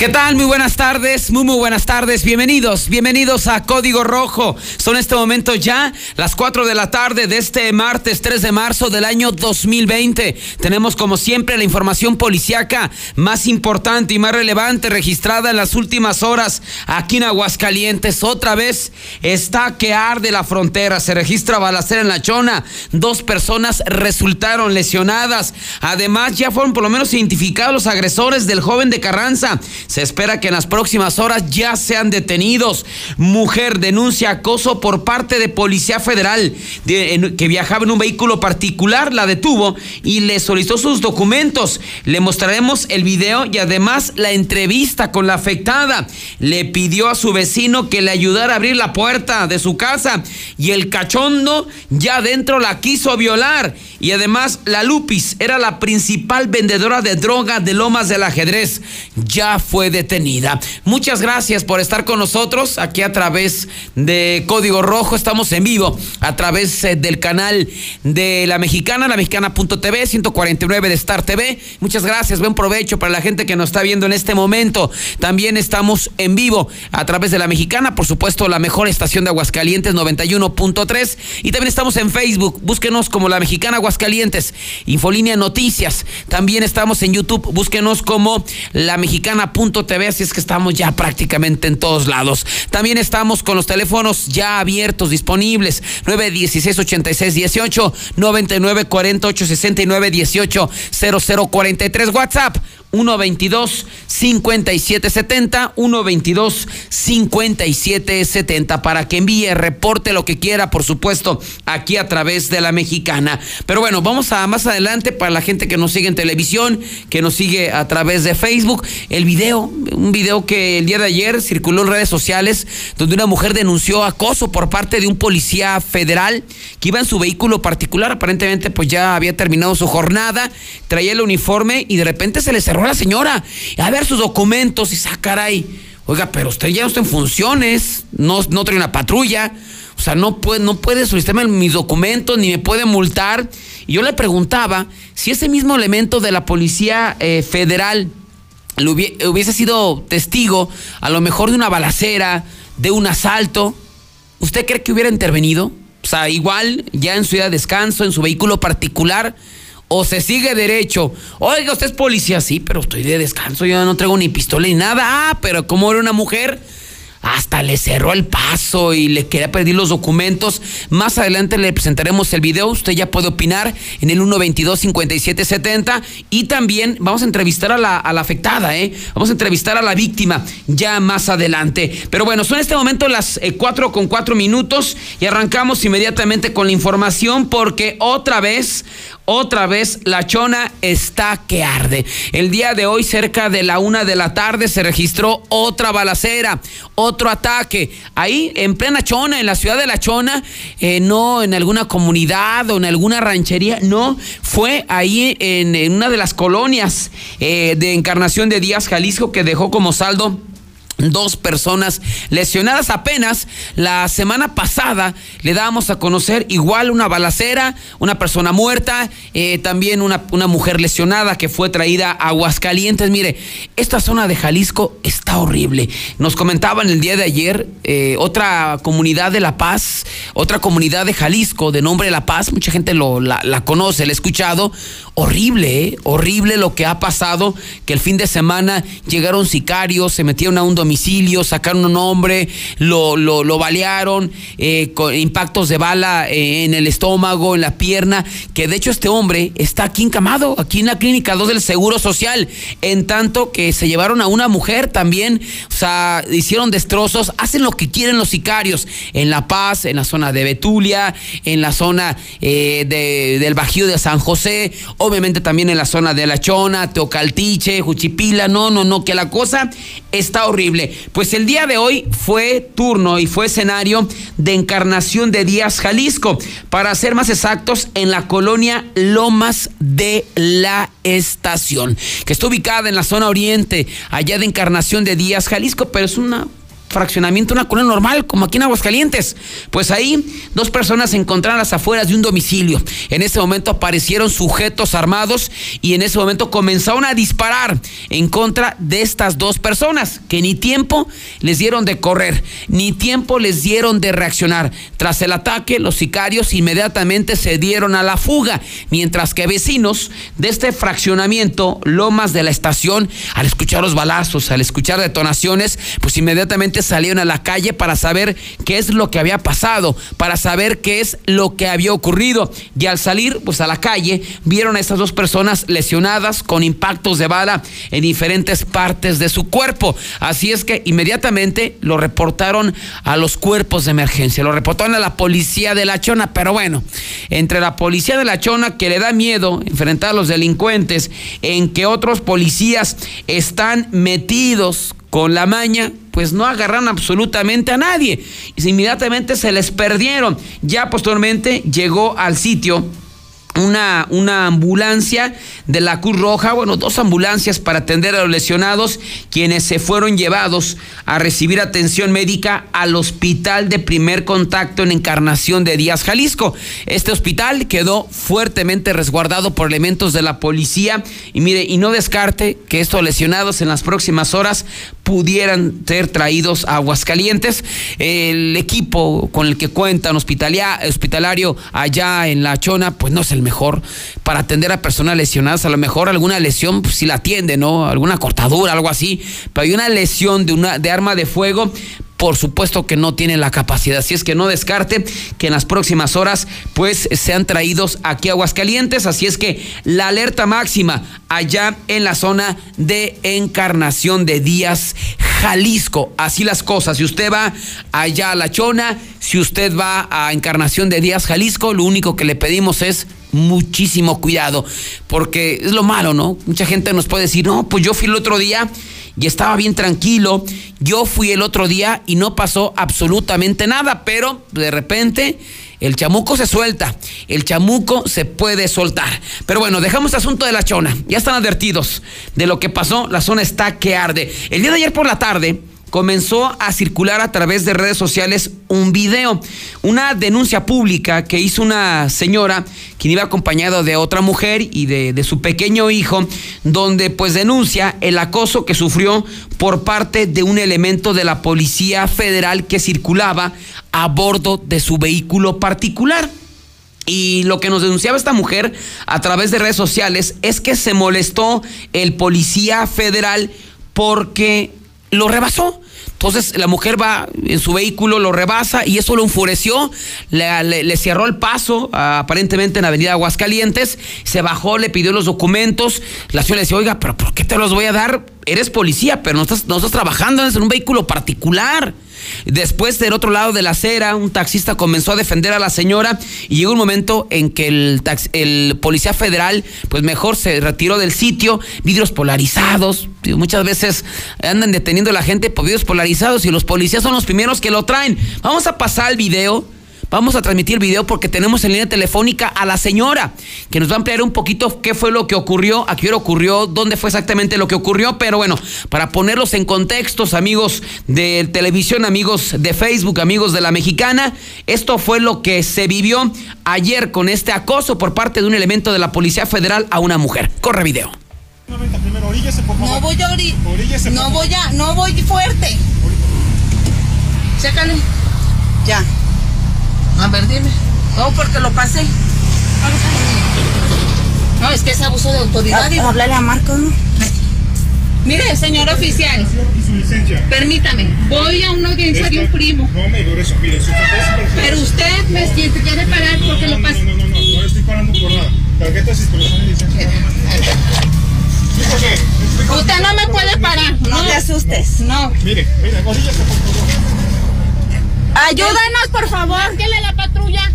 ¿Qué tal? Muy buenas tardes, muy muy buenas tardes. Bienvenidos, bienvenidos a Código Rojo. Son este momento ya las 4 de la tarde de este martes 3 de marzo del año 2020. Tenemos como siempre la información policiaca más importante y más relevante registrada en las últimas horas aquí en Aguascalientes. Otra vez está que arde la frontera. Se registra balacera en la chona. Dos personas resultaron lesionadas. Además ya fueron por lo menos identificados los agresores del joven de Carranza. Se espera que en las próximas horas ya sean detenidos. Mujer denuncia acoso por parte de Policía Federal que viajaba en un vehículo particular, la detuvo y le solicitó sus documentos. Le mostraremos el video y además la entrevista con la afectada. Le pidió a su vecino que le ayudara a abrir la puerta de su casa y el cachondo ya dentro la quiso violar. Y además la Lupis era la principal vendedora de droga de Lomas del Ajedrez. Ya fue detenida. Muchas gracias por estar con nosotros aquí a través de Código Rojo. Estamos en vivo a través eh, del canal de La Mexicana, la mexicana.tv, 149 de Star TV. Muchas gracias, buen provecho para la gente que nos está viendo en este momento. También estamos en vivo a través de La Mexicana, por supuesto, la mejor estación de Aguascalientes, 91.3. Y también estamos en Facebook, búsquenos como La Mexicana Aguascalientes Calientes, Infolínea Noticias. También estamos en YouTube, búsquenos como la mexicana.tv, así es que estamos ya prácticamente en todos lados. También estamos con los teléfonos ya abiertos, disponibles, 916 86 18 99 48 69 18 0043 WhatsApp 122 5770 122 5770 para que envíe, reporte lo que quiera, por supuesto, aquí a través de la mexicana. Pero bueno, vamos a más adelante para la gente que nos sigue en televisión, que nos sigue a través de Facebook, el video, un video que el día de ayer circuló en redes sociales donde una mujer denunció acoso por parte de un policía federal que iba en su vehículo particular, aparentemente pues ya había terminado su jornada, traía el uniforme y de repente se le cerró a la señora a ver sus documentos y sacar ahí. Oiga, pero usted ya no está en funciones, no, no trae una patrulla, o sea, no puede, no puede solicitarme mis documentos ni me puede multar. Y yo le preguntaba si ese mismo elemento de la Policía eh, Federal hubiese sido testigo a lo mejor de una balacera, de un asalto, ¿usted cree que hubiera intervenido? O sea, igual, ya en su día de descanso, en su vehículo particular, o se sigue derecho. Oiga, usted es policía, sí, pero estoy de descanso, yo no traigo ni pistola ni nada. Ah, pero como era una mujer, hasta le cerró el paso y le quería pedir los documentos. Más adelante le presentaremos el video. Usted ya puede opinar en el 122-5770. Y también vamos a entrevistar a la, afectada, ¿eh? Vamos a entrevistar a la víctima ya más adelante. Pero bueno, son en este momento las 4 eh, con 4 minutos y arrancamos inmediatamente con la información porque otra vez otra vez la chona está que arde. El día de hoy, cerca de la una de la tarde, se registró otra balacera, otro ataque. Ahí, en plena chona, en la ciudad de la chona, eh, no en alguna comunidad o en alguna ranchería, no, fue ahí en, una de las colonias eh, de Encarnación de Díaz, Jalisco, que dejó como saldo dos personas lesionadas. Apenas la semana pasada le dábamos a conocer igual una balacera una persona muerta eh, también una, una, mujer lesionada que fue traída a Aguascalientes. Mire esta zona de Jalisco está horrible. Nos comentaban el día de ayer eh, otra comunidad de La Paz otra comunidad de Jalisco de nombre La Paz mucha gente lo, la, conoce la ha escuchado. Horrible eh, horrible lo que ha pasado que el fin de semana llegaron sicarios se metieron a un domicilio domicilio, sacaron un hombre, lo, lo, lo balearon, eh, con impactos de bala eh, en el estómago, en la pierna, que de hecho este hombre está aquí encamado, aquí en la clínica 2 del Seguro Social, en tanto que se llevaron a una mujer también, o sea, hicieron destrozos, hacen lo que quieren los sicarios, en La Paz, en la zona de Betulia, en la zona eh, de, del Bajío de San José, obviamente también en la zona de La Chona, Teocaltiche, Juchipila, no, no, no, que la cosa está horrible. Pues el día de hoy fue turno y fue escenario de encarnación de Díaz Jalisco, para ser más exactos, en la colonia Lomas de la Estación, que está ubicada en la zona oriente, allá de encarnación de Díaz Jalisco, pero es una fraccionamiento, una colonia normal, como aquí en Aguascalientes. Pues ahí dos personas se encontraron a las afueras de un domicilio. En ese momento aparecieron sujetos armados y en ese momento comenzaron a disparar en contra de estas dos personas, que ni tiempo les dieron de correr, ni tiempo les dieron de reaccionar. Tras el ataque, los sicarios inmediatamente se dieron a la fuga, mientras que vecinos de este fraccionamiento, Lomas de la Estación, al escuchar los balazos, al escuchar detonaciones, pues inmediatamente salieron a la calle para saber qué es lo que había pasado, para saber qué es lo que había ocurrido. Y al salir pues a la calle vieron a estas dos personas lesionadas con impactos de bala en diferentes partes de su cuerpo. Así es que inmediatamente lo reportaron a los cuerpos de emergencia, lo reportaron a la policía de la Chona, pero bueno, entre la policía de la Chona que le da miedo enfrentar a los delincuentes, en que otros policías están metidos con la maña, pues no agarraron absolutamente a nadie. Y inmediatamente se les perdieron. Ya posteriormente llegó al sitio una, una, ambulancia de la Cruz Roja, bueno, dos ambulancias para atender a los lesionados, quienes se fueron llevados a recibir atención médica al hospital de primer contacto en Encarnación de Díaz, Jalisco. Este hospital quedó fuertemente resguardado por elementos de la policía y mire, y no descarte que estos lesionados en las próximas horas pudieran ser traídos a Aguascalientes. El equipo con el que cuentan hospitalario allá en La Chona, pues no es el mejor para atender a personas lesionadas. A lo mejor alguna lesión, pues si la atiende, ¿no? Alguna cortadura, algo así. Pero hay una lesión de, una, de arma de fuego, por supuesto que no tiene la capacidad. Así es que no descarte que en las próximas horas pues sean traídos aquí Aguascalientes. Así es que la alerta máxima allá en la zona de Encarnación de Díaz, Jalisco. Así las cosas. Si usted va allá a La Chona, si usted va a Encarnación de Díaz, Jalisco, lo único que le pedimos es muchísimo cuidado, porque es lo malo, ¿no? Mucha gente nos puede decir, no, pues yo fui el otro día y estaba bien tranquilo. Yo fui el otro día y no pasó absolutamente nada, pero de repente el chamuco se suelta, el chamuco se puede soltar. Pero bueno, dejamos el asunto de la chona. Ya están advertidos de lo que pasó, la zona está que arde. El día de ayer por la tarde, comenzó a circular a través de redes sociales un video, una denuncia pública que hizo una señora quien iba acompañada de otra mujer y de, de, su pequeño hijo, donde pues denuncia el acoso que sufrió por parte de un elemento de la Policía Federal que circulaba a bordo de su vehículo particular. Y lo que nos denunciaba esta mujer a través de redes sociales es que se molestó el policía federal porque lo rebasó. Entonces la mujer va en su vehículo, lo rebasa y eso lo enfureció, le, cerró el paso aparentemente en Avenida Aguascalientes, se bajó, le pidió los documentos, la señora le decía, oiga, pero ¿por qué te los voy a dar? Eres policía, pero no estás, no estás trabajando en un vehículo particular. Después del otro lado de la acera, un taxista comenzó a defender a la señora y llegó un momento en que el, el policía federal, pues mejor se retiró del sitio, vidrios polarizados. Muchas veces andan deteniendo a la gente por vidrios polarizados y los policías son los primeros que lo traen. Vamos a pasar el video Vamos a transmitir el video porque tenemos en línea telefónica a la señora que nos va a ampliar un poquito qué fue lo que ocurrió, a qué hora ocurrió, dónde fue exactamente lo que ocurrió. Pero bueno, para ponerlos en contextos, amigos de televisión, amigos de Facebook, amigos de la mexicana, esto fue lo que se vivió ayer con este acoso por parte de un elemento de la Policía Federal a una mujer. Corre video. No voy a No voy a, no voy fuerte. Chécale. Ya. A ver, dime. No, porque lo pasé. No, es que es abuso de autoridad. A, hablarle a Marco, ¿no? Mire, señor oficial. Permítame, voy a una audiencia de un primo. No me dure eso, mire, su Pero usted me quiere parar porque lo pasa. No, no, no, no, no, estoy parando por nada. Tarjetas, circulación y licencia. Usted no me puede parar. No, te asustes. No. Mire, mire, oríllese por favor. Ayúdanos, por favor. Márquenle a la patrulla.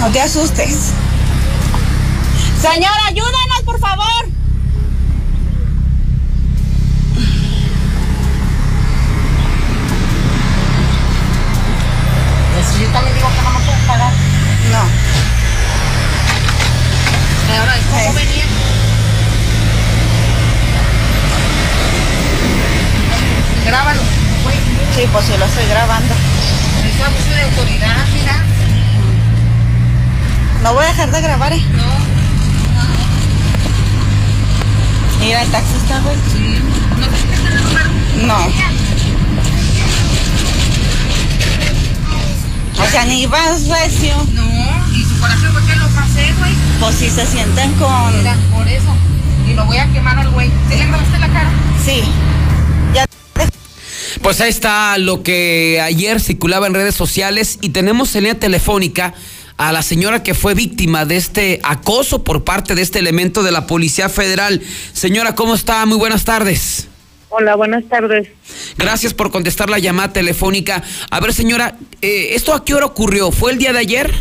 No te asustes. Señor, ayúdanos, por favor. Yo también digo que no me puedes pagar. No. Pero, ¿cómo sí. venía? Pues yo lo estoy grabando. Es abuso de autoridad, mira. No voy a dejar de grabar, ¿eh? No, Mira, el taxista, güey. sí. No te en lugar. No. O sea, ni vas recio. No, y su coraje fue que lo pasé, güey. Pues si se sienten con... Mira, por eso. Y lo voy a quemar al güey. ¿Sí le grabaste la cara? Sí. Pues ahí está lo que ayer circulaba en redes sociales y tenemos en línea telefónica a la señora que fue víctima de este acoso por parte de este elemento de la Policía Federal. Señora, ¿cómo está? Muy buenas tardes. Hola, buenas tardes. Gracias por contestar la llamada telefónica. A ver, señora, eh, ¿esto a qué hora ocurrió? ¿Fue el día de ayer?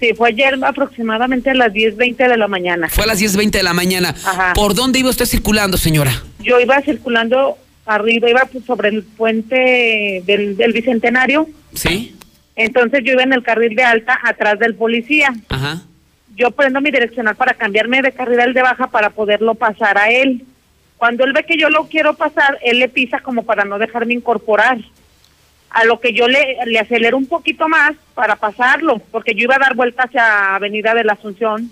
Sí, fue ayer aproximadamente a las 10.20 de la mañana. Fue a las 10.20 de la mañana. Ajá. ¿Por dónde iba usted circulando, señora? Yo iba circulando arriba, iba pues, sobre el puente del, del Bicentenario. ¿Sí? Entonces yo iba en el carril de alta atrás del policía. Ajá. Yo prendo mi direccional para cambiarme de carril al de baja para poderlo pasar a él. Cuando él ve que yo lo quiero pasar, él le pisa como para no dejarme incorporar. A lo que yo le, le acelero un poquito más para pasarlo, porque yo iba a dar vuelta hacia Avenida de la Asunción.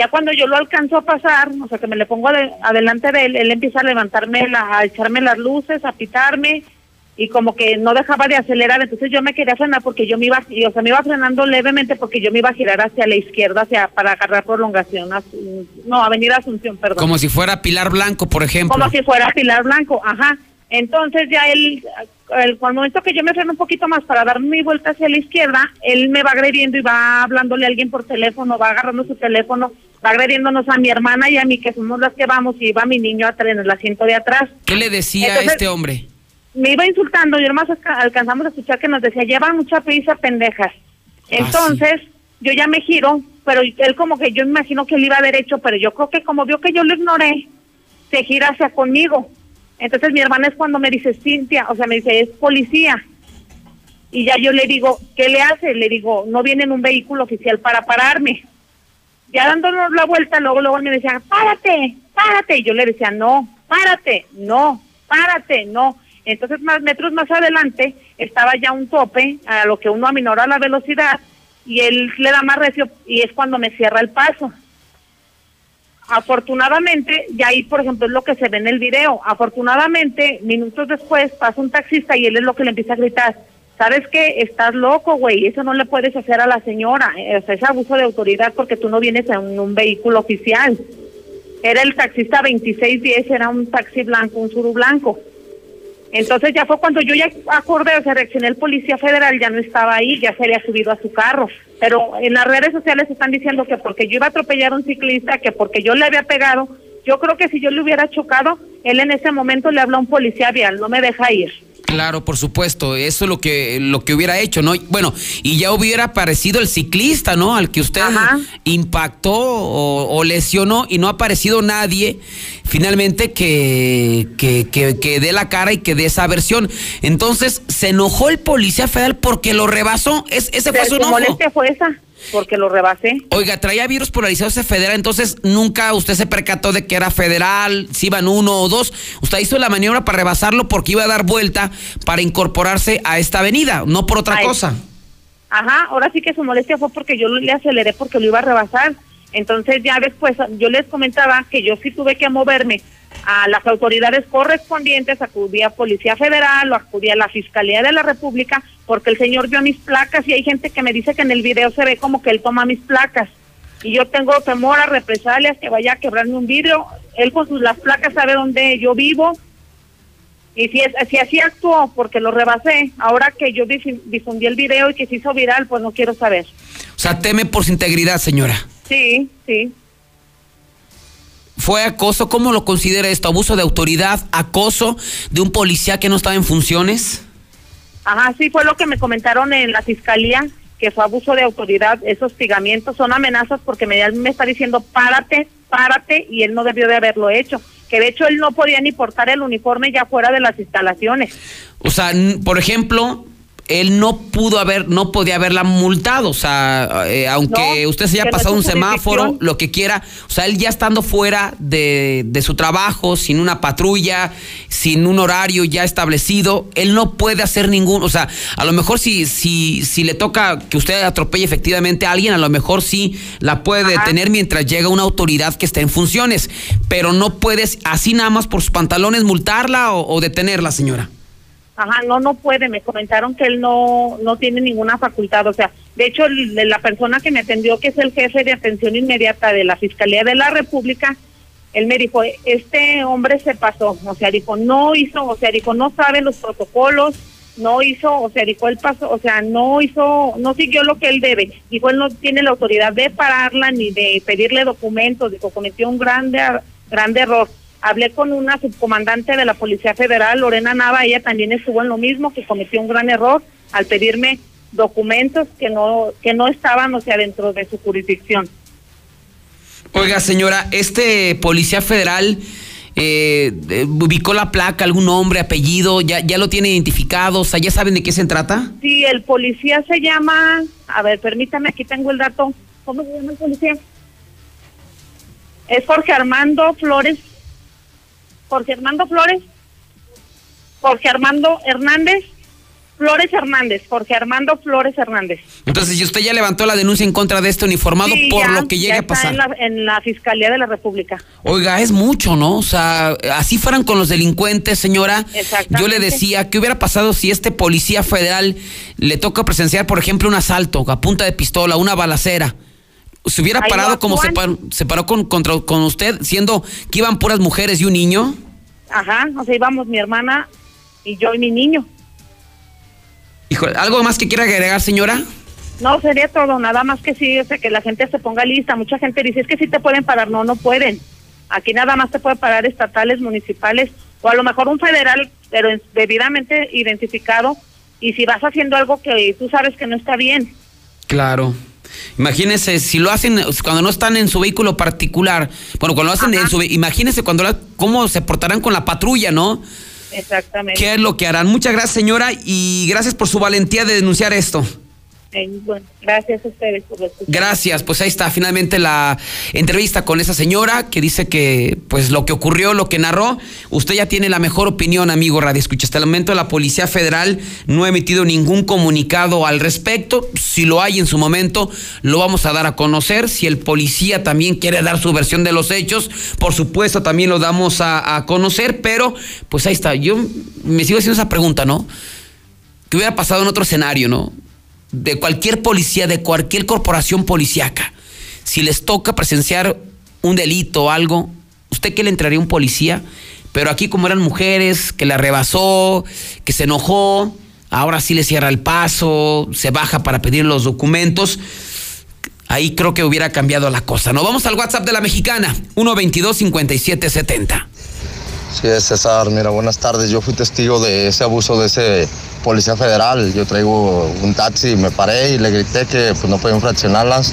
Ya cuando yo lo alcanzo a pasar, o sea que me le pongo ade- adelante de él, él empieza a levantarme, la- a echarme las luces, a pitarme y como que no dejaba de acelerar, entonces yo me quería frenar porque yo me iba, y, o sea, me iba frenando levemente porque yo me iba a girar hacia la izquierda, hacia para agarrar prolongación, no, Avenida Asunción, perdón. Como si fuera Pilar Blanco, por ejemplo. Como si fuera Pilar Blanco, ajá. Entonces ya él, el, cuando momento que yo me freno un poquito más para dar mi vuelta hacia la izquierda, él me va agrediendo y va hablándole a alguien por teléfono, va agarrando su teléfono, va agrediéndonos a mi hermana y a mí, que somos las que vamos, y va mi niño atrás, en el asiento de atrás. ¿Qué le decía Entonces- este hombre? Me iba insultando y además alcanzamos a escuchar que nos decía, llevan mucha prisa, pendejas. Entonces, yo ya me giro, pero él como que yo imagino que él iba derecho, pero yo creo que como vio que yo lo ignoré, se gira hacia conmigo. Entonces mi hermana es cuando me dice, Cintia, o sea, me dice, es policía. Y ya yo le digo, ¿qué le hace? Le digo, no viene en un vehículo oficial para pararme. Ya dándonos la vuelta, luego, luego me decía, párate, párate. Y yo le decía, no, párate, no, párate, no. Entonces, más metros más adelante, estaba ya un tope, a lo que uno aminora la velocidad, y él le da más recio, y es cuando me cierra el paso. Afortunadamente, y ahí, por ejemplo, es lo que se ve en el video. Afortunadamente, minutos después pasa un taxista y él es lo que le empieza a gritar. ¿Sabes qué? Estás loco, güey. Eso no le puedes hacer a la señora. Eh, O sea, es abuso de autoridad porque tú no vienes en un vehículo oficial. Era el taxista 2610, era un taxi blanco, un suru blanco. Entonces ya fue cuando yo ya acordé, o sea, reaccioné el policía federal, ya no estaba ahí, ya se había subido a su carro. Pero en las redes sociales están diciendo que porque yo iba a atropellar a un ciclista, que porque yo le había pegado, yo creo que si yo le hubiera chocado, él en ese momento le habla a un policía vial, no me deja ir. Claro, por supuesto, eso es lo que lo que hubiera hecho, ¿no? Bueno, y ya hubiera aparecido el ciclista, ¿no? Al que usted Ajá. impactó o, o lesionó y no ha aparecido nadie finalmente que, que, que, que dé la cara y que dé esa versión. Entonces, se enojó el policía federal porque lo rebasó. Es, ese fue su enojo. molestia fue esa, porque lo rebasé. Oiga, traía virus polarizados ese federal, entonces nunca usted se percató de que era federal, si iban uno o dos. Usted hizo la maniobra para rebasarlo porque iba a dar vuelta para incorporarse a esta avenida, no por otra Ay. cosa. Ajá, ahora sí que su molestia fue porque yo le aceleré porque lo iba a rebasar. Entonces ya después yo les comentaba que yo sí tuve que moverme a las autoridades correspondientes, acudí a Policía Federal o acudí a la Fiscalía de la República porque el señor vio mis placas y hay gente que me dice que en el video se ve como que él toma mis placas. Y yo tengo temor a represalias, que vaya a quebrarme un vidrio. Él con sus las placas sabe dónde yo vivo, y si, es, si así actuó porque lo rebasé, ahora que yo difu- difundí el video y que se hizo viral, pues no quiero saber. O sea, teme por su integridad, señora. Sí, sí. ¿Fue acoso? ¿Cómo lo considera esto? ¿Abuso de autoridad? ¿Acoso de un policía que no estaba en funciones? Ajá, sí fue lo que me comentaron en la fiscalía, que fue abuso de autoridad, es hostigamiento, son amenazas porque me, me está diciendo párate, párate, y él no debió de haberlo hecho. Que de hecho él no podía ni portar el uniforme ya fuera de las instalaciones. O sea, por ejemplo, él no pudo haber, no podía haberla multado. O sea, eh, aunque No, usted se haya pasado un semáforo, lo que quiera, o sea, él ya estando fuera de, de su trabajo, sin una patrulla, sin un horario ya establecido, él no puede hacer ningún, o sea, a lo mejor si, si, si le toca que usted atropelle efectivamente a alguien, a lo mejor sí la puede Ajá. detener mientras llega una autoridad que esté en funciones, pero no puedes así nada más por sus pantalones multarla o, o detenerla, señora. Ajá, no, no puede. Me comentaron que él no, no tiene ninguna facultad. O sea, de hecho, la persona que me atendió, que es el jefe de atención inmediata de la Fiscalía de la República, él me dijo, este hombre se pasó. O sea, dijo, no hizo, o sea, dijo, no sabe los protocolos, no hizo, o sea, dijo, él pasó, o sea, no hizo, no siguió lo que él debe. Dijo, él no tiene la autoridad de pararla ni de pedirle documentos. Dijo, cometió un grande, grande error. Hablé con una subcomandante de la Policía Federal, Lorena Nava, ella también estuvo en lo mismo, que cometió un gran error al pedirme documentos que no que no estaban, o sea, dentro de su jurisdicción. Oiga, señora, este policía federal eh, eh, ubicó la placa, algún nombre, apellido, ya, ya lo tiene identificado, o sea, ya saben de qué se trata. Sí, el policía se llama, a ver, permítame, aquí tengo el dato. ¿Cómo se llama el policía? Es Jorge Armando Flores. Jorge Armando Flores. Jorge Armando Hernández. Flores Hernández. Jorge Armando Flores Hernández. Entonces, si usted ya levantó la denuncia en contra de este uniformado Sí, por ya, lo que llegue ya a pasar. En la, en la Fiscalía de la República. Oiga, es mucho, ¿no? O sea, así fueran con los delincuentes, señora. Yo le decía, ¿qué hubiera pasado si este policía federal le toca presenciar, por ejemplo, un asalto a punta de pistola, una balacera? ¿Se hubiera Ahí parado como se paró, se paró con, contra- con usted, siendo que iban puras mujeres y un niño? Ajá, o sea, íbamos mi hermana y yo y mi niño. Híjole, ¿algo más que quiera agregar, señora? No, sería todo, nada más que sí, o sea, que la gente se ponga lista. Mucha gente dice, es que sí te pueden parar, no, no pueden. Aquí nada más te puede parar estatales, municipales, o a lo mejor un federal, pero debidamente identificado. Y si vas haciendo algo que tú sabes que no está bien, Claro. Imagínese, si lo hacen cuando no están en su vehículo particular, bueno, cuando lo hacen Ajá. en su imagínese cuando la- cómo se portarán con la patrulla, ¿no? exactamente. ¿Qué es lo que harán? Muchas gracias, señora, y gracias por su valentía de denunciar esto. Gracias a ustedes por escuchar. Gracias, pues ahí está finalmente la entrevista con esa señora que dice que pues lo que ocurrió, lo que narró, usted ya tiene la mejor opinión, amigo Radio Escucha. Hasta el momento la Policía Federal no ha emitido ningún comunicado al respecto. Si lo hay en su momento, lo vamos a dar a conocer. Si el policía también quiere dar su versión de los hechos, por supuesto también lo damos a, a conocer, pero pues ahí está. Yo me sigo haciendo esa pregunta, ¿no? ¿Qué hubiera pasado en otro escenario, no? De cualquier policía, de cualquier corporación policíaca. Si les toca presenciar un delito o algo, ¿usted qué le entraría a un policía? Pero aquí como eran mujeres, que la rebasó, que se enojó, ahora sí le cierra el paso, se baja para pedir los documentos. Ahí creo que hubiera cambiado la cosa. No vamos al WhatsApp de la mexicana, 122-5770. Sí, es César. Mira, buenas tardes. Yo fui testigo de ese abuso de ese policía federal. Yo traigo un taxi, me paré y le grité que pues, no podía infraccionarlas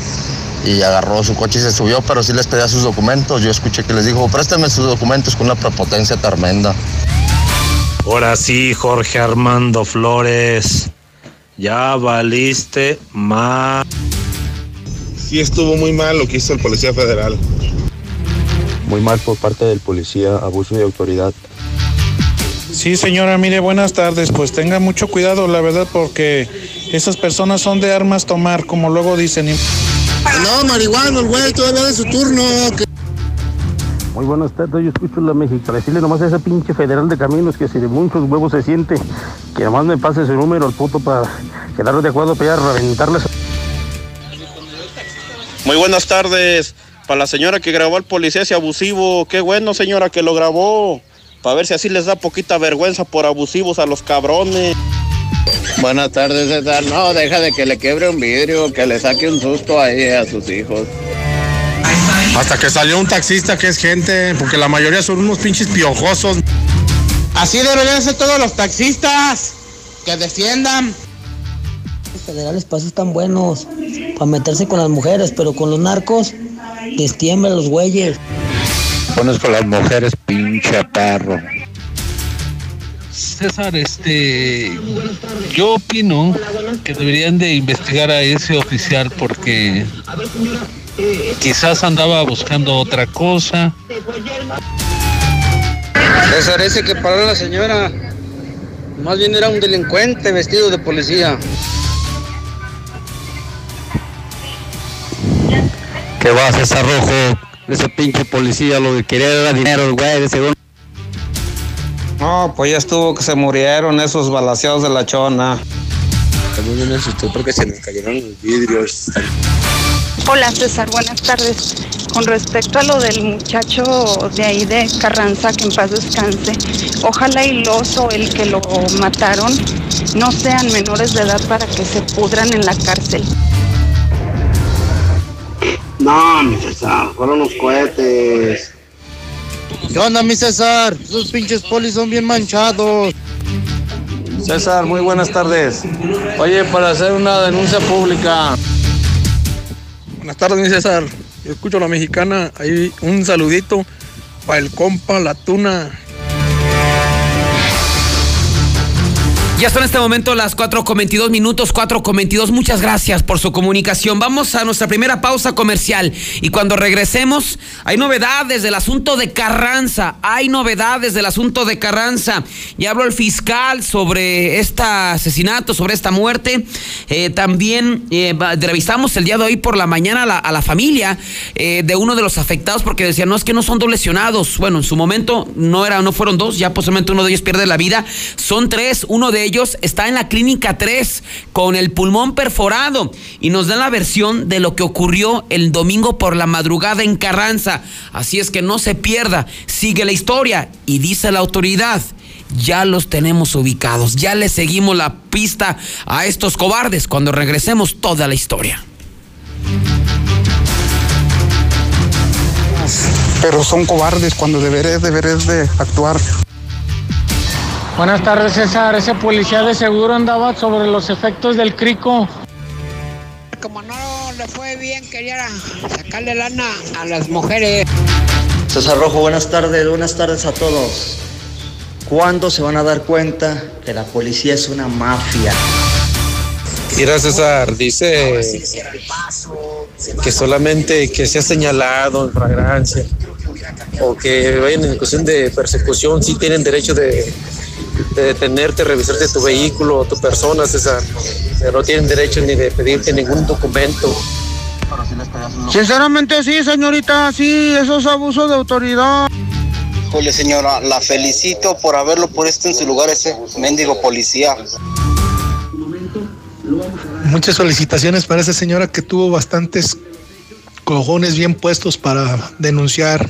y agarró su coche y se subió, pero sí les pedía sus documentos. Yo escuché que les dijo, préstame sus documentos con una prepotencia tremenda. Ahora sí, Jorge Armando Flores. Ya valiste más. Sí estuvo muy mal lo que hizo el Policía Federal. Muy mal por parte del policía, abuso de autoridad. Sí, señora, mire, buenas tardes. Pues tenga mucho cuidado, la verdad, porque esas personas son de armas tomar, como luego dicen. No, marihuana, el güey, todavía de su turno. Muy buenas tardes, yo escucho la México. Decirle nomás a ese pinche federal de caminos que si de muchos huevos se siente, que nomás me pase su número al puto para quedar de acuerdo para reventarles. Muy buenas tardes. Para la señora que grabó al policía ese abusivo. Qué bueno, señora, que lo grabó. Para ver si así les da poquita vergüenza por abusivos a los cabrones. Buenas tardes, César. No, deja de que le quiebre un vidrio, que le saque un susto ahí a sus hijos. Hasta que salió un taxista que es gente, porque la mayoría son unos pinches piojosos. Así deberían ser todos los taxistas. Que defiendan. Los federales para eso están buenos, para meterse con las mujeres, pero con los narcos les tiemblan los güeyes. Pones con las mujeres, pinche perro. César, este, yo opino que deberían de investigar a ese oficial porque quizás andaba buscando otra cosa. César, ese que paró a la señora, más bien era un delincuente vestido de policía. ¿Qué va, César Rojo? Ese pinche policía lo que quería era dinero, güey, de seguro. No, pues ya estuvo que se murieron esos balaseados de la chona. También me asusté porque se me cayeron los vidrios. Hola César, buenas tardes. Con respecto a lo del muchacho de ahí de Carranza, que en paz descanse, ojalá y los o el que lo mataron no sean menores de edad para que se pudran en la cárcel. No, mi César, fueron los cohetes. ¿Qué onda, mi César? Esos pinches polis son bien manchados. César, muy buenas tardes. Oye, para hacer una denuncia pública. Buenas tardes, mi César. Yo escucho a la mexicana. Ahí un saludito para el compa, la tuna. Ya son en este momento las 4 con 22 minutos, 4 con 22. Muchas gracias por su comunicación. Vamos a nuestra primera pausa comercial. Y cuando regresemos, hay novedades del asunto de Carranza. Hay novedades del asunto de Carranza. Ya habló el fiscal sobre este asesinato, sobre esta muerte. Eh, también eh, entrevistamos el día de hoy por la mañana a la, familia eh, de uno de los afectados porque decían, no, es que no son dos lesionados. Bueno, en su momento no, era, no fueron dos, ya posiblemente uno de ellos pierde la vida. Son tres, uno de ellos está en la clínica 3 con el pulmón perforado y nos dan la versión de lo que ocurrió el domingo por la madrugada en Carranza. Así es que no se pierda, sigue la historia y dice la autoridad. Ya los tenemos ubicados, ya le seguimos la pista a estos cobardes cuando regresemos toda la historia. Pero son cobardes cuando deberé, deberé de actuar. Buenas tardes, César. Ese policía de seguro andaba sobre los efectos del crico. Como no le fue bien, quería sacarle lana a las mujeres. César Rojo, buenas tardes, buenas tardes a todos. ¿Cuándo se van a dar cuenta que la policía es una mafia? Mira, César, dice que solamente que sea señalado en fragancia o que vayan en cuestión de persecución, sí tienen derecho de, de detenerte, revisarte tu vehículo o tu persona, César. Pero no tienen derecho ni de pedirte ningún documento. Sinceramente sí, señorita, sí, eso es abuso de autoridad. Híjole, señora, la felicito por haberlo puesto en su lugar ese mendigo policía. Muchas felicitaciones para esa señora que tuvo bastantes cojones bien puestos para denunciar.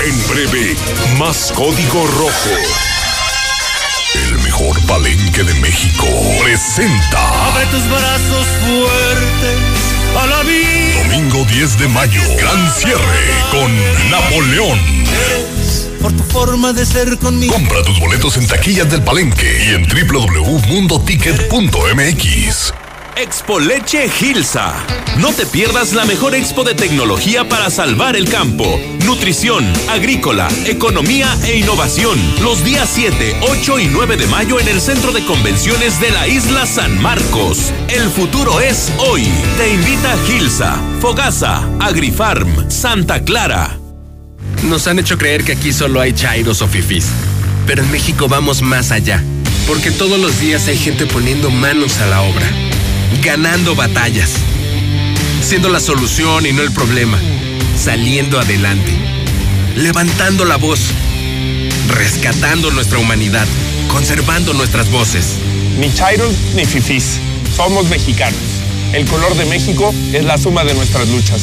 En breve, más código rojo. Mejor palenque de México presenta. Abre tus brazos fuertes a la vida. Domingo 10 de mayo, gran cierre con Napoleón. Por tu forma de ser conmigo. Compra tus boletos en taquillas del Palenque y en www.mundoticket.mx. Expo Leche Gilsa. No te pierdas la mejor expo de tecnología para salvar el campo. Nutrición, agrícola, economía e innovación. Los días 7, 8 y 9 de mayo en el Centro de Convenciones de la Isla San Marcos. El futuro es hoy. Te invita Gilsa, Fogasa, Agrifarm, Santa Clara. Nos han hecho creer que aquí solo hay chairos o fifís. Pero en México vamos más allá. Porque todos los días hay gente poniendo manos a la obra. Ganando batallas. Siendo la solución y no el problema. Saliendo adelante. Levantando la voz. Rescatando nuestra humanidad. Conservando nuestras voces. Ni chairos ni fifís. Somos mexicanos. El color de México es la suma de nuestras luchas.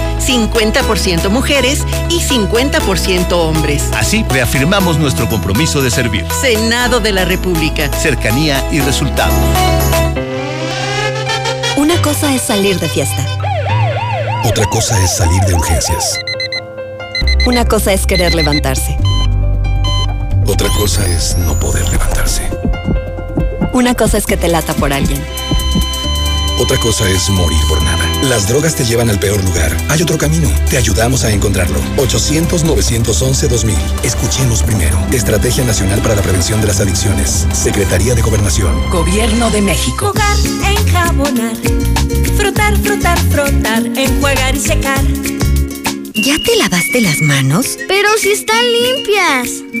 50% mujeres y 50% hombres. Así reafirmamos nuestro compromiso de servir. Senado de la República. Cercanía y resultados. Una cosa es salir de fiesta. Otra cosa es salir de urgencias. Una cosa es querer levantarse. Otra cosa es no poder levantarse. Una cosa es que te lata por alguien. Otra cosa es morir por nada. Las drogas te llevan al peor lugar. Hay otro camino. Te ayudamos a encontrarlo. 800-911-2000. Escuchemos primero. Estrategia Nacional para la Prevención de las Adicciones. Secretaría de Gobernación. Gobierno de México. Jugar, enjabonar. Frotar, frotar, frotar. Enjuagar y secar. ¿Ya te lavaste las manos? Pero si están limpias.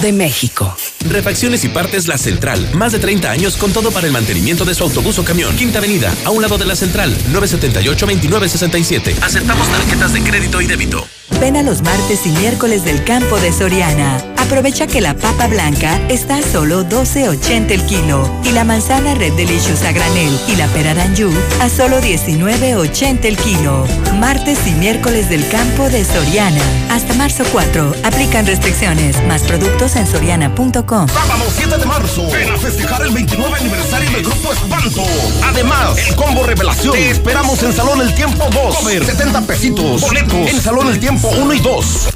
de México. Refacciones y partes La Central. Más de 30 años con todo para el mantenimiento de su autobús o camión. Quinta Avenida, a un lado de La Central, 978-2967. Aceptamos tarjetas de crédito y débito. Ven a los martes y miércoles del campo de Soriana. Aprovecha que la papa blanca está a solo 12.80 el kilo y la manzana Red Delicious a granel y la pera d'Anjou a solo 19.80 el kilo. Martes y miércoles del campo de Soriana. Hasta marzo 4. Aplican restricciones. Más productos en soriana.com. Sábado 7 de marzo, ven a festejar el 29 aniversario del Grupo Espanto. Además, el combo revelación. Te esperamos en Salón El Tiempo 2. Cover, 70 pesitos. Boletos en Salón El Tiempo 1 y 2.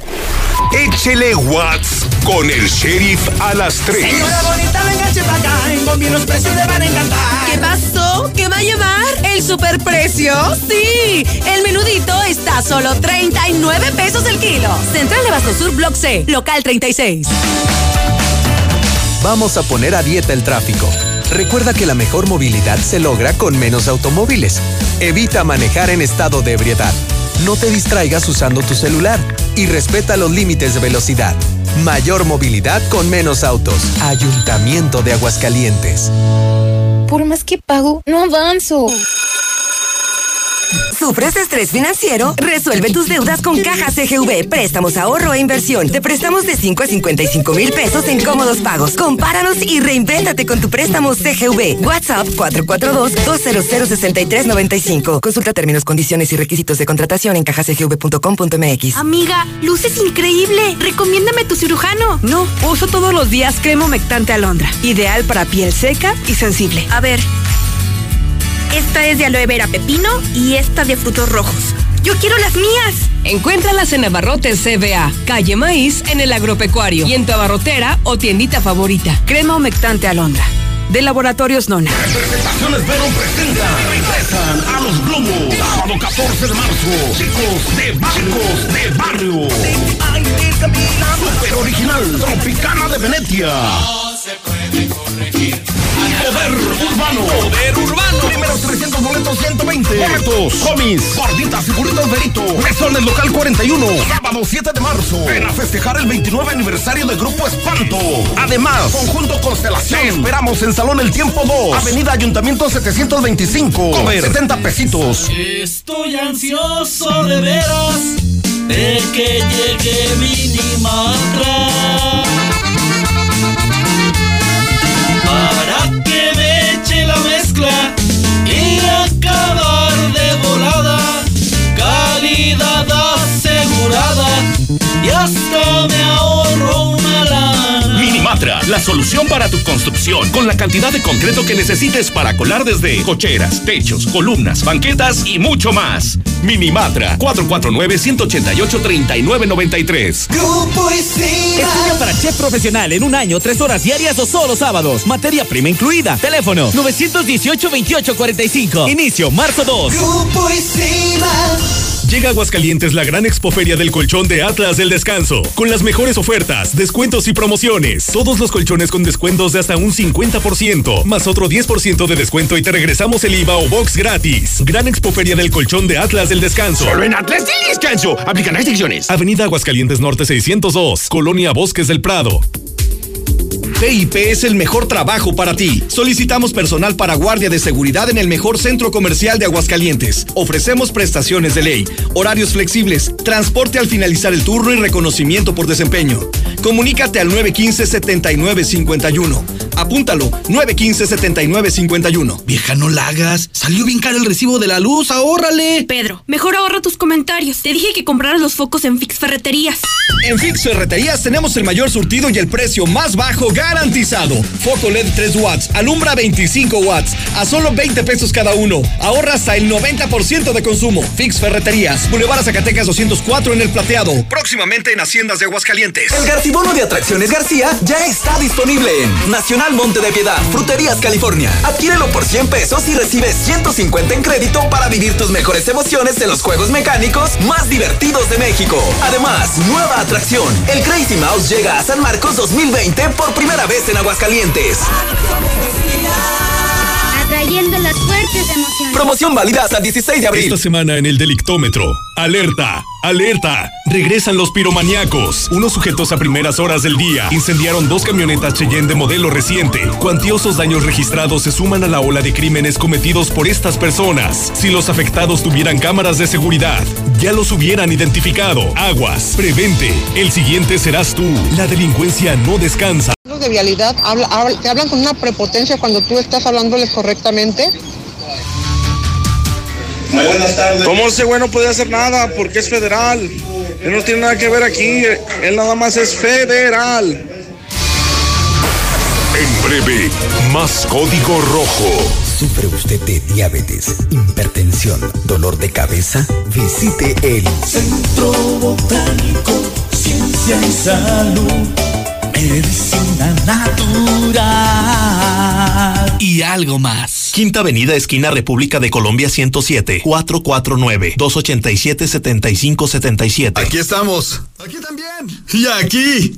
Échele Watts con el sheriff a las 3. Señora bonita, véngase para acá. En Bombi los precios le van a encantar. ¿Qué pasó? ¿Qué va a llevar? ¿El superprecio? Sí, el menudito está a solo 39 pesos el kilo. Central de Basto Sur, Block C, local 36. Vamos a poner a dieta el tráfico. Recuerda que la mejor movilidad se logra con menos automóviles. Evita manejar en estado de ebriedad. No te distraigas usando tu celular y respeta los límites de velocidad. Mayor movilidad con menos autos. Ayuntamiento de Aguascalientes. Por más que pago, no avanzo. ¿Sufres de estrés financiero? Resuelve tus deudas con Caja CGV. Préstamos, ahorro e inversión. Te prestamos de 5 a 55 mil pesos en cómodos pagos. Compáranos y reinvéntate con tu préstamo CGV. WhatsApp 442-200-6395. Consulta términos, condiciones y requisitos de contratación en cajacgv.com.mx. Amiga, luces increíble. Recomiéndame tu cirujano. No, uso todos los días crema humectante alondra. Ideal para piel seca y sensible. A ver. Esta es de aloe vera pepino y esta de frutos rojos. ¡Yo quiero las mías! Encuéntralas en Abarrotes CBA, calle Maíz, en el agropecuario y en tu abarrotera o tiendita favorita. Crema humectante alondra. De Laboratorios Nona. Presentaciones Verón presenta. Regresan a los globos. Sábado 14 de marzo. Chicos de bancos de barrio. Super original. Tropicana de Venecia. Poder urbano. Poder urbano. Primeros 300 boletos 120. Boletos. Comis. Gorditas y burritos Verito. Mesones local 41. Sábado 7 de marzo. Ven a festejar el 29 aniversario del Grupo Espanto. Además, conjunto Constelación. Te esperamos en Salón El Tiempo 2. Avenida Ayuntamiento 725. Comer 70 pesitos. Estoy ansioso de veras de que llegue Minimatra para y hasta me ahorro una lana. Minimatra, la solución para tu construcción con la cantidad de concreto que necesites para colar desde cocheras, techos, columnas, banquetas y mucho más. Minimatra 449-188-3993. Grupo Estudia para chef profesional en un año, tres horas diarias o solo sábados. Materia prima incluida. Teléfono 918-2845. Inicio marzo 2. Grupo Llega a Aguascalientes la gran expoferia del colchón de Atlas del Descanso, con las mejores ofertas, descuentos y promociones. Todos los colchones con descuentos de hasta un 50%, más otro 10% de descuento y te regresamos el IVA o box gratis. Gran expoferia del colchón de Atlas del Descanso. Solo en Atlas del Descanso. Aplican restricciones. Avenida Aguascalientes Norte 602, Colonia Bosques del Prado. PIP es el mejor trabajo para ti. Solicitamos personal para guardia de seguridad en el mejor centro comercial de Aguascalientes. Ofrecemos prestaciones de ley, horarios flexibles, transporte al finalizar el turno y reconocimiento por desempeño. Comunícate al 915-7951. Apúntalo, 915-7951. Vieja, no la hagas. Salió bien caro el recibo de la luz, ahórrale. Pedro, mejor ahorra tus comentarios. Te dije que compraras los focos en Fix Ferreterías. En Fix Ferreterías tenemos el mayor surtido y el precio más bajo garantizado. Foco LED 3 watts, alumbra 25 watts, a solo 20 pesos cada uno. Ahorra hasta el 90% de consumo. Fix Ferreterías, Boulevard Zacatecas 204 en el Plateado. Próximamente en Haciendas de Aguascalientes. El Garcibono de Atracciones García ya está disponible en Nacional Monte de Piedad, Fruterías California. Adquiérelo por 100 pesos y recibes 150 en crédito para vivir tus mejores emociones en los juegos mecánicos más divertidos de México. Además, nueva atracción. El Crazy Mouse llega a San Marcos 2020 por primera vez en Aguascalientes. Atrayendo las fuertes emociones. Promoción válida hasta el 16 de abril. Esta semana en el Delictómetro. Alerta, alerta. Regresan los piromaníacos. Unos sujetos a primeras horas del día incendiaron dos camionetas Cheyenne de modelo reciente. Cuantiosos daños registrados se suman a la ola de crímenes cometidos por estas personas. Si los afectados tuvieran cámaras de seguridad, ya los hubieran identificado. Aguas, prevente. El siguiente serás tú. La delincuencia no descansa. De vialidad habla- habla- te hablan con una prepotencia cuando tú estás hablándoles correctamente. Muy buenas tardes. ¿Cómo ese güey no puede hacer nada? Porque es federal. Él no tiene nada que ver aquí. Él nada más es federal. En breve, más código rojo. ¿Sufre usted de diabetes, hipertensión, dolor de cabeza? Visite el Centro Botánico, Ciencia y Salud, Medicina Natural y algo más. Quinta Avenida, esquina República de Colombia 107, 449-287-7577. Aquí estamos. Aquí también. Y aquí.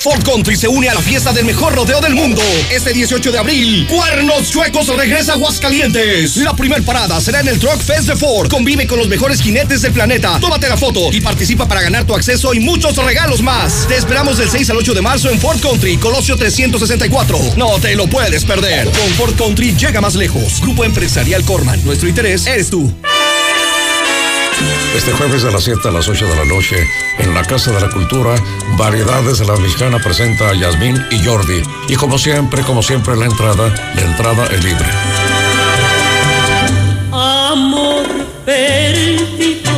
Ford Country se une a la fiesta del mejor rodeo del mundo. Este 18 de abril, Cuernos Chuecos regresa a Aguascalientes. La primer parada será en el Truck Fest de Ford. Convive con los mejores jinetes del planeta. Tómate la foto y participa para ganar tu acceso y muchos regalos más. Te esperamos del 6 al 8 de marzo en Ford Country, Colosio 364. No te lo puedes perder. Con Ford Country llega más lejos. Grupo Empresarial Corman. Nuestro interés eres tú. Este jueves de las 7 a las 8 de la noche, en la Casa de la Cultura, Variedades de la Mexicana presenta a Yasmín y Jordi. Y como siempre, como siempre, la entrada, la entrada es libre. Amor perdido.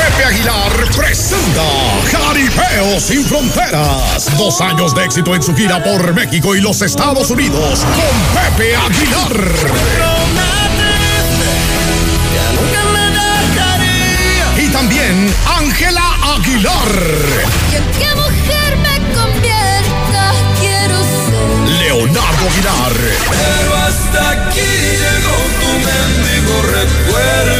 Pepe Aguilar presenta Jaripeo sin Fronteras. Dos años de éxito en su gira por México y los Estados Unidos con Pepe Aguilar. Y también Ángela Aguilar. ¿Y en qué mujer me convierta? Quiero ser. Leonardo Aguilar. Pero hasta aquí llegó tu mendigo recuerdo.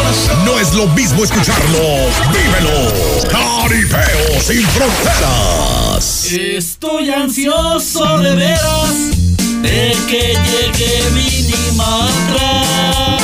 No es lo mismo escucharlo, vívelo. Caripeo sin fronteras. Estoy ansioso de veras de que llegue Minimatra para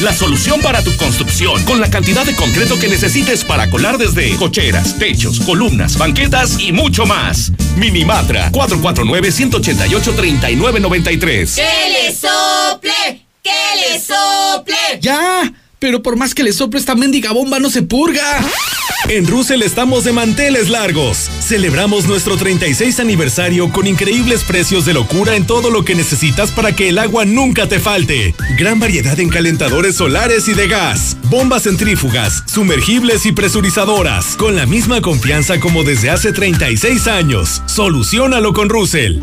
la solución para tu construcción, con la cantidad de concreto que necesites para colar desde cocheras, techos, columnas, banquetas y mucho más. Minimatra, 449-188-3993. ¡Que le sople! ¡Que le sople! ¡Ya! Pero por más que le sople esta mendiga bomba no se purga. En Russell estamos de manteles largos. Celebramos nuestro 36 aniversario con increíbles precios de locura en todo lo que necesitas para que el agua nunca te falte. Gran variedad en calentadores solares y de gas, bombas centrífugas, sumergibles y presurizadoras, con la misma confianza como desde hace 36 años. Solucionalo con Russell.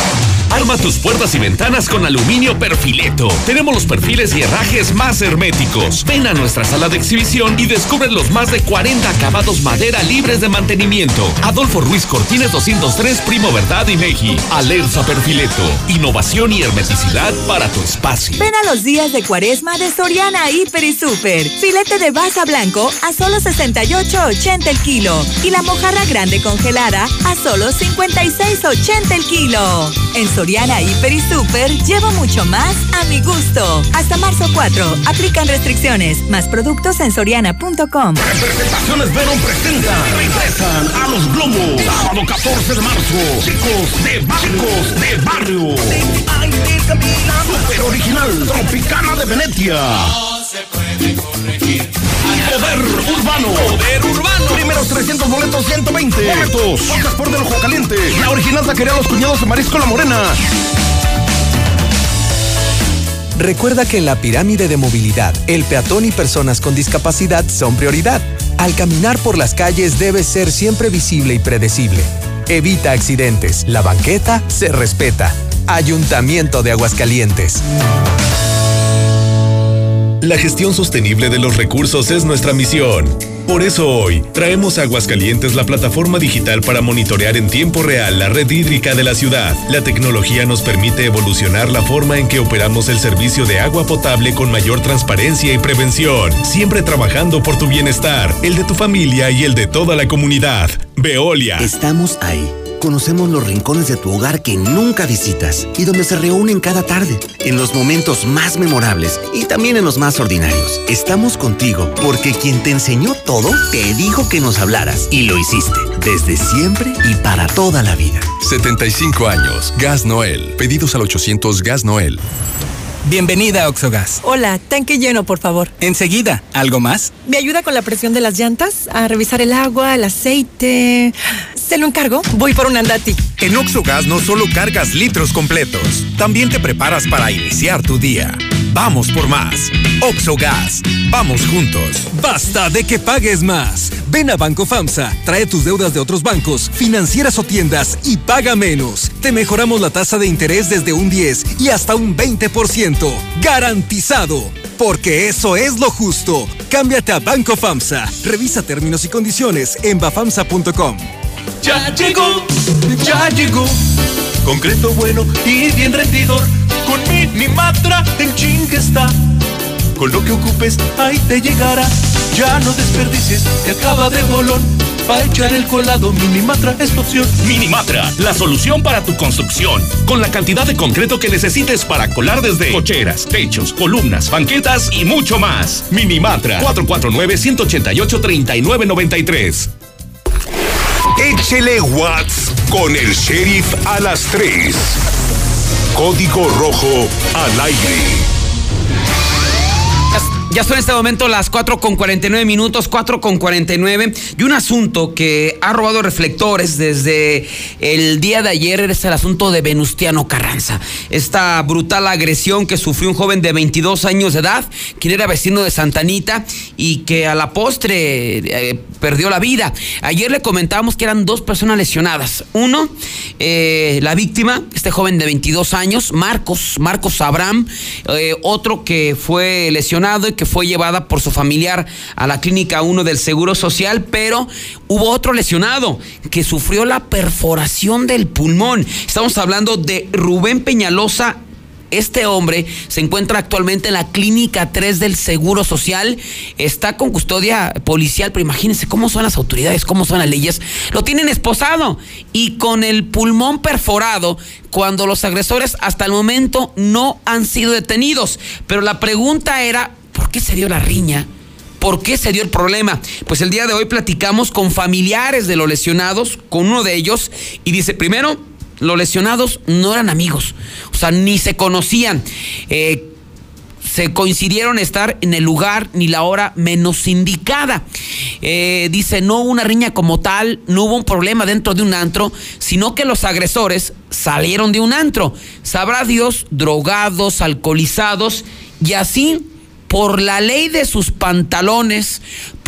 Arma tus puertas y ventanas con aluminio perfileto. Tenemos los perfiles y herrajes más herméticos. Ven a nuestra sala de exhibición y descubre los más de 40 acabados madera libres de mantenimiento. Adolfo Ruiz Cortines 203, Primo Verdad y Meji. Alerza Perfileto. Innovación y hermeticidad para tu espacio. Ven a los días de cuaresma de Soriana Hiper y Super. Filete de baja blanco a solo 68.80 el kilo. Y la mojarra grande congelada a solo 56.80 el kilo. En Soriana Hiper y Super llevo mucho más a mi gusto. Hasta marzo 4. Aplican restricciones. Más productos en soriana.com. Representaciones Verón presenta. Regresan a los globos. Sábado 14 de marzo. Chicos de barcos de barrio. Super original. Tropicana de Venecia. Poder Urbano. Poder Urbano. Primeros 300 boletos, 120. Boletos. Pocas por del ojo caliente. La original taquería Los Cuñados de Marisco La Morena. Recuerda que en la pirámide de movilidad, el peatón y personas con discapacidad son prioridad. Al caminar por las calles debe ser siempre visible y predecible. Evita accidentes. La banqueta se respeta. Ayuntamiento de Aguascalientes. La gestión sostenible de los recursos es nuestra misión. Por eso hoy traemos a Aguascalientes la plataforma digital para monitorear en tiempo real la red hídrica de la ciudad. La tecnología nos permite evolucionar la forma en que operamos el servicio de agua potable con mayor transparencia y prevención, siempre trabajando por tu bienestar, el de tu familia y el de toda la comunidad. Veolia. Estamos ahí. Conocemos los rincones de tu hogar que nunca visitas y donde se reúnen cada tarde, en los momentos más memorables y también en los más ordinarios. Estamos contigo porque quien te enseñó todo te dijo que nos hablaras y lo hiciste desde siempre y para toda la vida. 75 años. Gas Noel. Pedidos al 800 Gas Noel. Bienvenida a Oxogas. Hola, tanque lleno, por favor. Enseguida, ¿algo más? ¿Me ayuda con la presión de las llantas? A revisar el agua, el aceite. ¿Se lo encargo? Voy por un andati. En Oxogas no solo cargas litros completos, también te preparas para iniciar tu día. Vamos por más. Oxogas. Vamos juntos. Basta de que pagues más. Ven a Banco FAMSA, trae tus deudas de otros bancos, financieras o tiendas y paga menos. Te mejoramos la tasa de interés desde un 10 y hasta un 20%. Garantizado. Porque eso es lo justo. Cámbiate a Banco FAMSA. Revisa términos y condiciones en bafamsa.com. Ya llegó, ya llegó. Concreto bueno y bien rendidor. Con Minimatra en chingue está. Con lo que ocupes, ahí te llegará. Ya no desperdicies, te acaba de bolón. Para echar el colado, Minimatra es tu opción. Minimatra, la solución para tu construcción. Con la cantidad de concreto que necesites para colar desde cocheras, techos, columnas, banquetas y mucho más. Minimatra, 449-188-3993. Échele Watts con el sheriff a las 3. Código rojo al aire. Ya son en este momento las 4 con 49 minutos, 4 con 49. Y un asunto que ha robado reflectores desde el día de ayer es el asunto de Venustiano Carranza. Esta brutal agresión que sufrió un joven de 22 años de edad, quien era vecino de Santanita y que a la postre eh, perdió la vida. Ayer le comentábamos que eran dos personas lesionadas. Uno, eh, la víctima, este joven de 22 años, Marcos, Marcos Abraham. Eh, otro que fue lesionado y que fue llevada por su familiar a la clínica 1 del Seguro Social, pero hubo otro lesionado que sufrió la perforación del pulmón. Estamos hablando de Rubén Peñalosa este hombre se encuentra actualmente en la clínica 3 del Seguro Social. Está con custodia policial, pero imagínense cómo son las autoridades, cómo son las leyes. Lo tienen esposado y con el pulmón perforado cuando los agresores hasta el momento no han sido detenidos. Pero la pregunta era, ¿por qué se dio la riña? ¿Por qué se dio el problema? Pues el día de hoy platicamos con familiares de los lesionados, con uno de ellos, y dice, primero, los lesionados no eran amigos, o sea, ni se conocían. Eh, se coincidieron estar en el lugar ni la hora menos indicada. Eh, dice, no hubo una riña como tal, no hubo un problema dentro de un antro, sino que los agresores salieron de un antro. Sabrá Dios, drogados, alcoholizados, y así, por la ley de sus pantalones,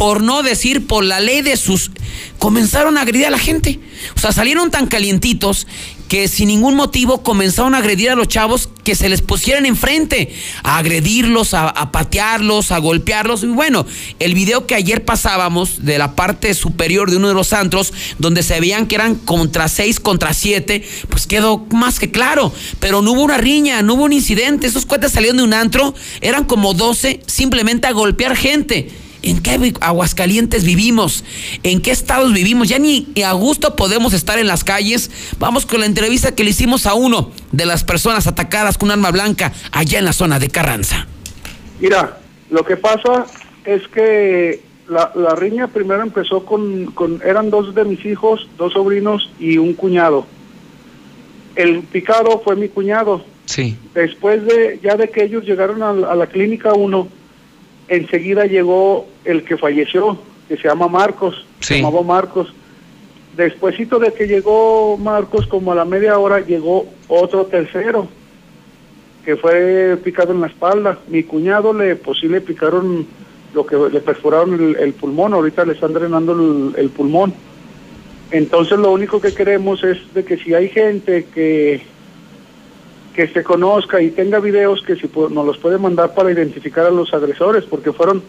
por no decir por la ley de sus... comenzaron a agredir a la gente. O sea, salieron tan calientitos que sin ningún motivo comenzaron a agredir a los chavos que se les pusieran enfrente, a agredirlos, a, patearlos, a golpearlos. Y bueno, el video que ayer pasábamos de la parte superior de uno de los antros, donde se veían que eran contra seis, contra siete, pues quedó más que claro. Pero no hubo una riña, no hubo un incidente. Esos cuates salieron de un antro, eran como 12, simplemente a golpear gente. ¿En qué Aguascalientes vivimos? ¿En qué estados vivimos? Ya ni a gusto podemos estar en las calles. Vamos con la entrevista que le hicimos a uno de las personas atacadas con un arma blanca allá en la zona de Carranza. Mira, lo que pasa es que la, la riña primero empezó con, con, eran dos de mis hijos, dos sobrinos y un cuñado. El picado fue mi cuñado. Sí. Después de, ya de que ellos llegaron a, a la clínica 1, enseguida llegó el que falleció, que se llama Marcos, Sí. se llamaba Marcos. Despuésito de que llegó Marcos, como a la media hora, llegó otro tercero, que fue picado en la espalda. Mi cuñado le, pues sí le picaron lo que le perforaron el, el pulmón, ahorita le están drenando el, el pulmón. Entonces lo único que queremos es de que si hay gente que que se conozca y tenga videos que si pu- nos los puede mandar para identificar a los agresores, porque fueron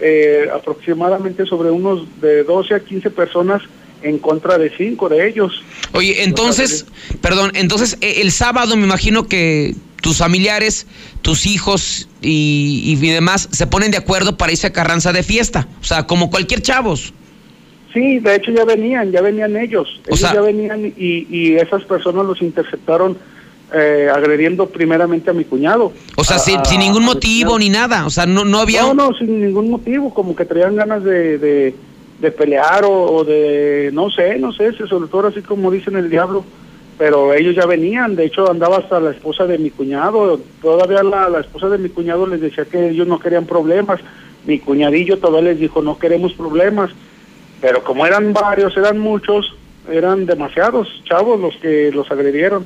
eh, aproximadamente sobre unos de 12 a 15 personas en contra de cinco de ellos. Oye, entonces, perdón, entonces eh, el sábado me imagino que tus familiares, tus hijos y, y demás se ponen de acuerdo para irse a Carranza de fiesta. O sea, como cualquier chavos. Sí, de hecho ya venían, ya venían ellos. ellos sea- ya venían y, y esas personas los interceptaron eh, agrediendo primeramente a mi cuñado. O sea, A- sin, sin ningún a mi motivo ni nada. O sea, no, no había. No, no, sin ningún motivo, como que traían ganas de, de, de pelear o, o de, no sé, no sé, se soltó así como dicen el diablo, pero ellos ya venían, de hecho andaba hasta la esposa de mi cuñado, todavía la, la esposa de mi cuñado les decía que ellos no querían problemas, mi cuñadillo todavía les dijo no queremos problemas, pero como eran varios, eran muchos, eran demasiados chavos los que los agredieron.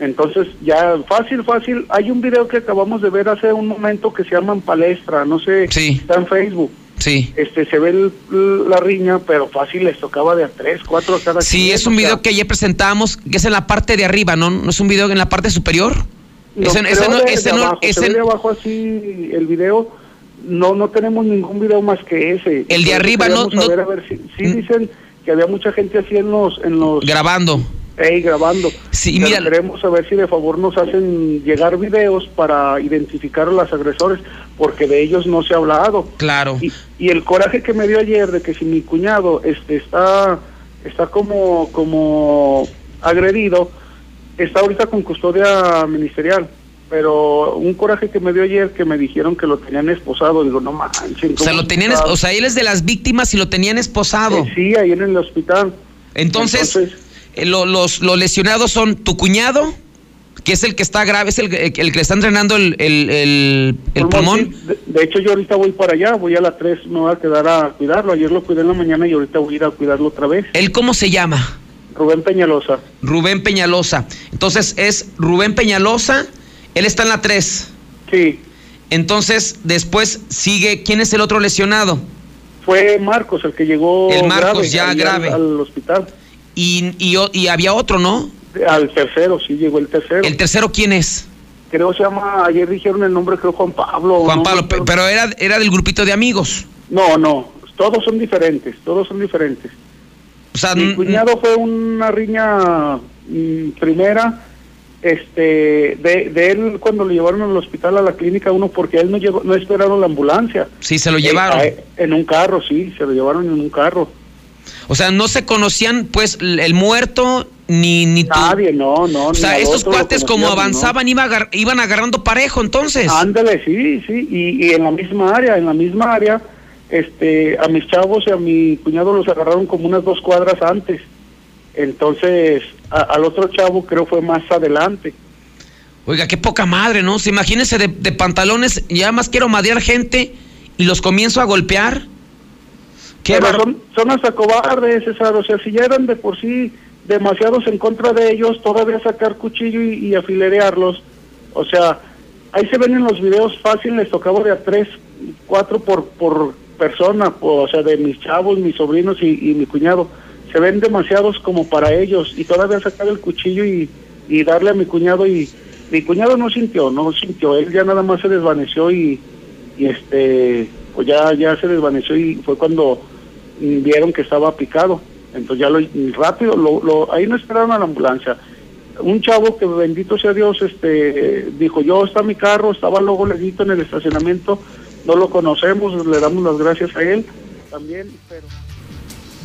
Entonces, ya fácil, fácil. Hay un video que acabamos de ver hace un momento que se llama En Palestra, no sé, está en Facebook. Sí. Este, se ve el- la riña, pero fácil les tocaba de a tres, cuatro a cada Sí, quien, es un sea, video que ayer presentamos, que es en la parte de arriba, ¿no? ¿No es un video en la parte superior? no, Ese- no- de- ese de no- abajo, ese- se ve abajo así el video. No, no tenemos ningún video más que ese. El de arriba no- no- a ver sí dicen que había mucha gente así en los, en los Grabando. Ey, grabando. Sí, Pero mira- Queremos saber si de favor nos hacen llegar videos para identificar a los agresores, porque de ellos no se ha hablado. Claro. Y, y el coraje que me dio ayer de que si mi cuñado este está está como como agredido, está ahorita con custodia ministerial. Pero un coraje que me dio ayer que me dijeron que lo tenían esposado, digo, no manchen. O sea, ¿cómo lo tenían, o sea, él es de las víctimas y lo tenían esposado. Eh, sí, ahí en el hospital. Entonces, eh, lo- los, los lesionados son tu cuñado, que es el que está grave, es el, el que le está entrenando el, el, pulmón. Sí, De, de hecho, yo ahorita voy para allá, voy a las 3, me voy a quedar a cuidarlo. Ayer lo cuidé en la mañana y ahorita voy a ir a cuidarlo otra vez. ¿Él cómo se llama? Rubén Peñalosa. Rubén Peñalosa. Entonces es Rubén Peñalosa, él está en la 3. Sí. Entonces, después sigue, ¿quién es el otro lesionado? Fue Marcos el que llegó El Marcos, ya grave. Al, al hospital. Y, y, había otro, ¿no? Al tercero, sí, llegó el tercero. ¿El tercero quién es? Creo se llama, ayer dijeron el nombre, creo Juan Pablo. Juan ¿no? Pablo, pe- pero era, era del grupito de amigos. No, no, todos son diferentes, todos son diferentes. O sea, Mi cuñado fue una riña mm, primera, este, de, de él cuando lo llevaron al hospital a la clínica uno porque él no llegó, no esperaron la ambulancia. Sí, se lo Eh, llevaron. a- en un carro, sí, se lo llevaron en un carro. O sea, no se conocían, pues, el muerto ni, ni tú. Nadie, no, no. O sea, estos cuates como avanzaban iba agar- iban agarrando parejo, entonces. Ándale, sí, sí, y, y en la misma área, en la misma área, este, a mis chavos y a mi cuñado los agarraron como unas dos cuadras antes. Entonces, a- al otro chavo creo fue más adelante. Oiga, qué poca madre, ¿no? Se imagínese de, de pantalones, ya más quiero madear gente y los comienzo a golpear. Pero bar- son, son hasta cobardes, César, o sea, si ya eran de por sí demasiados en contra de ellos, todavía sacar cuchillo y, y afilerearlos, o sea, ahí se ven en los videos fácil, les tocaba de a tres, cuatro por, por persona, o sea, de mis chavos, mis sobrinos y, y mi cuñado, se ven demasiados como para ellos, y todavía sacar el cuchillo y, y darle a mi cuñado y mi cuñado no sintió, no sintió, él ya nada más se desvaneció y, y este pues ya ya se desvaneció y fue cuando vieron que estaba picado. Entonces ya lo rápido lo, lo- ahí no esperaron a la ambulancia. Un chavo que bendito sea Dios este dijo yo está mi carro estaba luego leguito en el estacionamiento no lo conocemos le damos las gracias a él también pero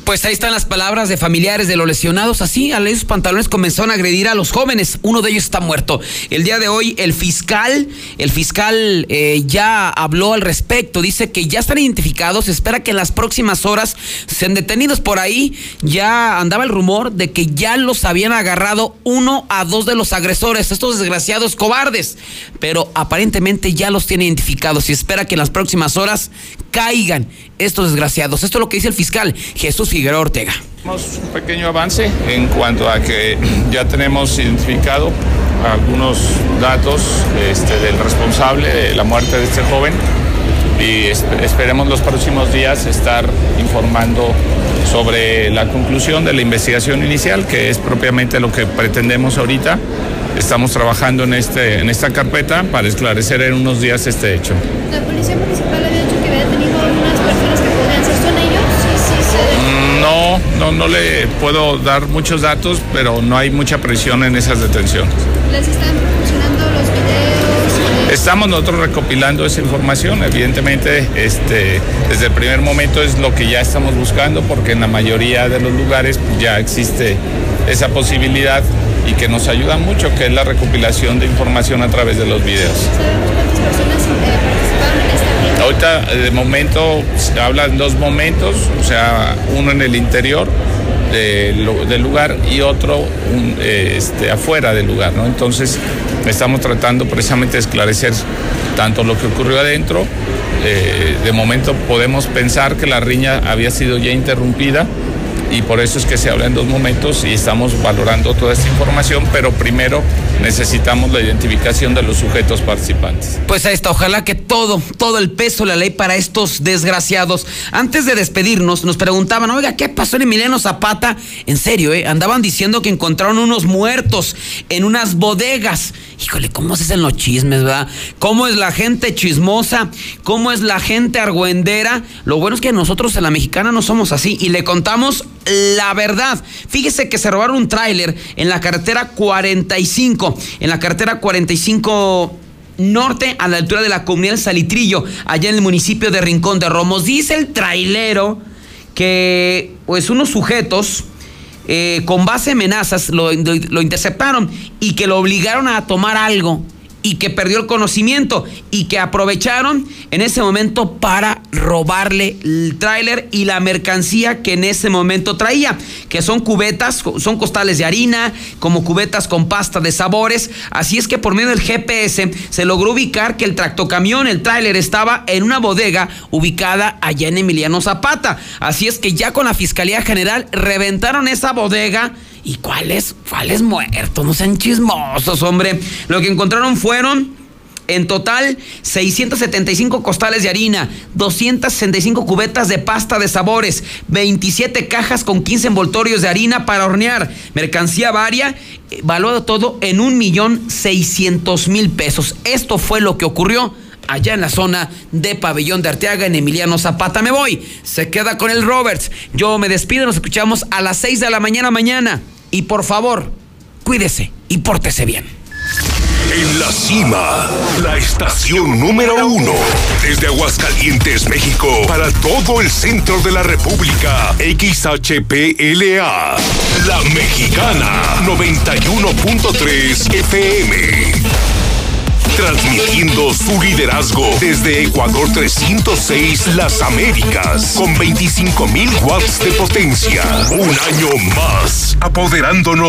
Pues ahí están las palabras de familiares de los lesionados. Así, a esos pantalones comenzaron a agredir a los jóvenes. Uno de ellos está muerto. El día de hoy, el fiscal, el fiscal eh, ya habló al respecto. Dice que ya están identificados. Espera que en las próximas horas sean detenidos por ahí. Ya andaba el rumor de que ya los habían agarrado uno a dos de los agresores, estos desgraciados cobardes. Pero aparentemente ya los tiene identificados y espera que en las próximas horas caigan estos desgraciados. Esto es lo que dice el fiscal Jesús Figueroa Ortega. Tenemos un pequeño avance en cuanto a que ya tenemos identificado algunos datos este, del responsable de la muerte de este joven y esp- esperemos los próximos días estar informando sobre la conclusión de la investigación inicial, que es propiamente lo que pretendemos ahorita. Estamos trabajando en, este, en esta carpeta para esclarecer en unos días este hecho. La policía municipal No, no, no le puedo dar muchos datos, pero no hay mucha presión en esas detenciones. les están proporcionando los videos. Estamos nosotros recopilando esa información, evidentemente, este, desde el primer momento es lo que ya estamos buscando, porque en la mayoría de los lugares ya existe esa posibilidad y que nos ayuda mucho, que es la recopilación de información a través de los videos. ¿Sabemos cuántas personas eh, participaron? Ahorita de momento se hablan dos momentos, o sea, uno en el interior del lu- del lugar y otro eh, este, afuera del lugar, ¿no? Entonces estamos tratando precisamente de esclarecer tanto lo que ocurrió adentro, eh, de momento podemos pensar que la riña había sido ya interrumpida y por eso es que se habla en dos momentos y estamos valorando toda esta información, pero primero necesitamos la identificación de los sujetos participantes. Pues ahí está, ojalá que todo, todo el peso de la ley para estos desgraciados. Antes de despedirnos, nos preguntaban, oiga, ¿qué pasó en Emiliano Zapata? En serio, ¿eh? Andaban diciendo que encontraron unos muertos en unas bodegas. Híjole, ¿cómo se hacen los chismes, verdad? ¿Cómo es la gente chismosa? ¿Cómo es la gente argüendera? Lo bueno es que nosotros en la mexicana no somos así y le contamos la verdad. Fíjese que se robaron un tráiler en la carretera 45, en la carretera 45 norte a la altura de la comunidad Salitrillo, allá en el municipio de Rincón de Romos. Dice el trailero que pues unos sujetos eh, con base amenazas lo interceptaron y que lo obligaron a tomar algo y que perdió el conocimiento y que aprovecharon en ese momento para robarle el tráiler y la mercancía que en ese momento traía, que son cubetas, son costales de harina, como cubetas con pasta de sabores. Así es que por medio del GPS se logró ubicar que el tractocamión, el tráiler, estaba en una bodega ubicada allá en Emiliano Zapata. Así es que ya con la Fiscalía General reventaron esa bodega ¿Y cuáles? ¿Cuáles muertos? No sean chismosos, hombre. Lo que encontraron fueron en total, 675 costales de harina, 265 cubetas de pasta de sabores, 27 cajas con 15 envoltorios de harina para hornear, mercancía varia, eh, valuado todo en un millón mil pesos. Esto fue lo que ocurrió allá en la zona de Pabellón de Arteaga, en Emiliano Zapata. Me voy, se queda con el Roberts. Yo me despido, nos escuchamos a las 6 de la mañana mañana. Y por favor, cuídese y pórtese bien. En la cima, la estación número uno. Desde Aguascalientes, México, para todo el centro de la República. XHPLA. La Mexicana, 91.3 FM. Transmitiendo su liderazgo desde Ecuador 306 Las Américas con 25.000 watts de potencia. Un año más, apoderándonos